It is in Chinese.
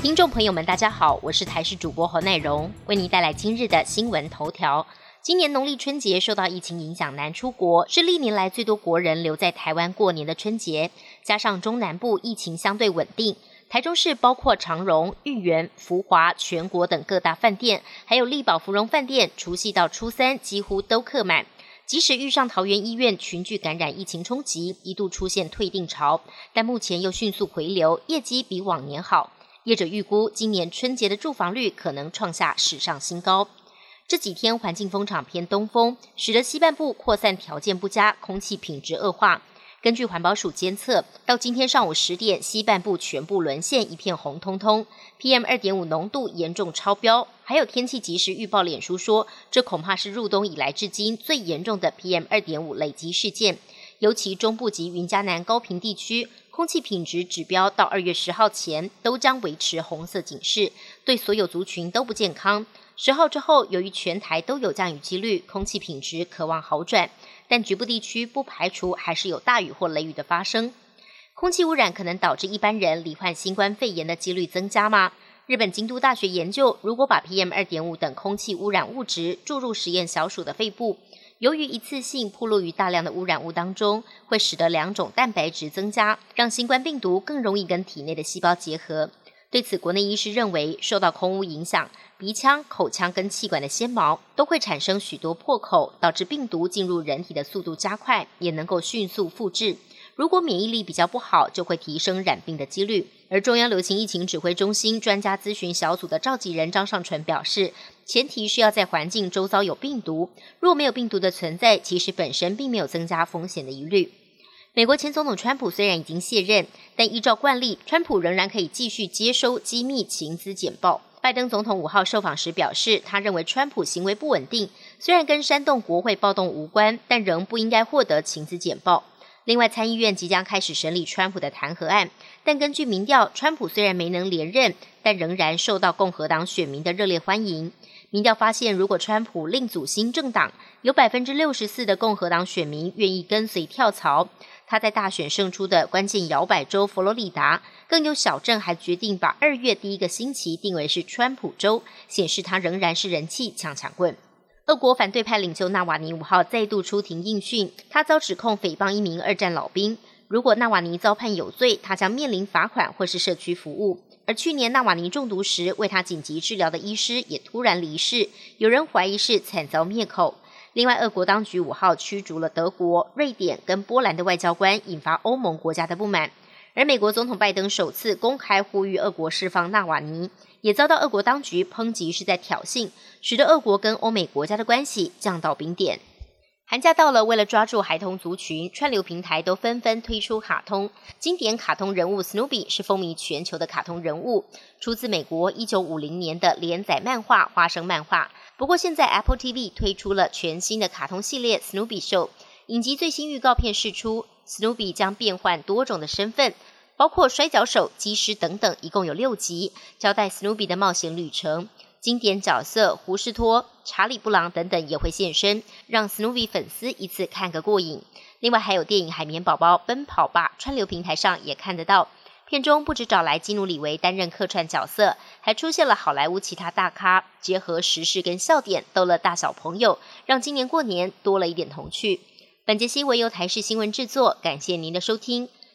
听众朋友们，大家好，我是台视主播侯乃荣，为您带来今日的新闻头条。今年农历春节受到疫情影响难出国，是历年来最多国人留在台湾过年的春节。加上中南部疫情相对稳定，台中市包括长荣、裕园、福华、全国等各大饭店，还有力宝芙蓉饭店，除夕到初三几乎都客满。即使遇上桃园医院群聚感染疫情冲击，一度出现退订潮，但目前又迅速回流，业绩比往年好。业者预估，今年春节的住房率可能创下史上新高。这几天环境风场偏东风，使得西半部扩散条件不佳，空气品质恶化。根据环保署监测，到今天上午十点，西半部全部沦陷，一片红彤彤，PM 二点五浓度严重超标。还有天气即时预报，脸书说，这恐怕是入冬以来至今最严重的 PM 二点五累积事件。尤其中部及云嘉南高平地区，空气品质指标到二月十号前都将维持红色警示，对所有族群都不健康。十号之后，由于全台都有降雨几率，空气品质渴望好转，但局部地区不排除还是有大雨或雷雨的发生。空气污染可能导致一般人罹患新冠肺炎的几率增加吗？日本京都大学研究，如果把 PM 二点五等空气污染物质注入实验小鼠的肺部，由于一次性暴露于大量的污染物当中，会使得两种蛋白质增加，让新冠病毒更容易跟体内的细胞结合。对此，国内医师认为，受到空污影响，鼻腔、口腔跟气管的纤毛都会产生许多破口，导致病毒进入人体的速度加快，也能够迅速复制。如果免疫力比较不好，就会提升染病的几率。而中央流行疫情指挥中心专家咨询小组的召集人张尚淳表示，前提是要在环境周遭有病毒，若没有病毒的存在，其实本身并没有增加风险的疑虑。美国前总统川普虽然已经卸任，但依照惯例，川普仍然可以继续接收机密情资简报。拜登总统五号受访时表示，他认为川普行为不稳定，虽然跟煽动国会暴动无关，但仍不应该获得情资简报。另外，参议院即将开始审理川普的弹劾案，但根据民调，川普虽然没能连任，但仍然受到共和党选民的热烈欢迎。民调发现，如果川普另组新政党，有百分之六十四的共和党选民愿意跟随跳槽。他在大选胜出的关键摇摆州佛罗里达，更有小镇还决定把二月第一个星期定为是川普州，显示他仍然是人气抢抢棍。俄国反对派领袖纳瓦尼五号再度出庭应讯，他遭指控诽谤一名二战老兵。如果纳瓦尼遭判有罪，他将面临罚款或是社区服务。而去年纳瓦尼中毒时为他紧急治疗的医师也突然离世，有人怀疑是惨遭灭口。另外，俄国当局五号驱逐了德国、瑞典跟波兰的外交官，引发欧盟国家的不满。而美国总统拜登首次公开呼吁俄国释放纳瓦尼，也遭到俄国当局抨击是在挑衅，使得俄国跟欧美国家的关系降到冰点。寒假到了，为了抓住孩童族群，串流平台都纷纷推出卡通。经典卡通人物 Snoopy 是风靡全球的卡通人物，出自美国一九五零年的连载漫画《花生漫画》。不过现在 Apple TV 推出了全新的卡通系列 Snoopy Show，影集最新预告片释出，Snoopy 将变换多种的身份，包括摔跤手、机师等等，一共有六集，交代 Snoopy 的冒险旅程。经典角色胡士托、查理布朗等等也会现身，让 Snoopy 粉丝一次看个过瘾。另外还有电影《海绵宝宝奔跑吧》，串流平台上也看得到。片中不止找来基努里维担任客串角色，还出现了好莱坞其他大咖，结合时事跟笑点，逗乐大小朋友，让今年过年多了一点童趣。本节新闻由台视新闻制作，感谢您的收听。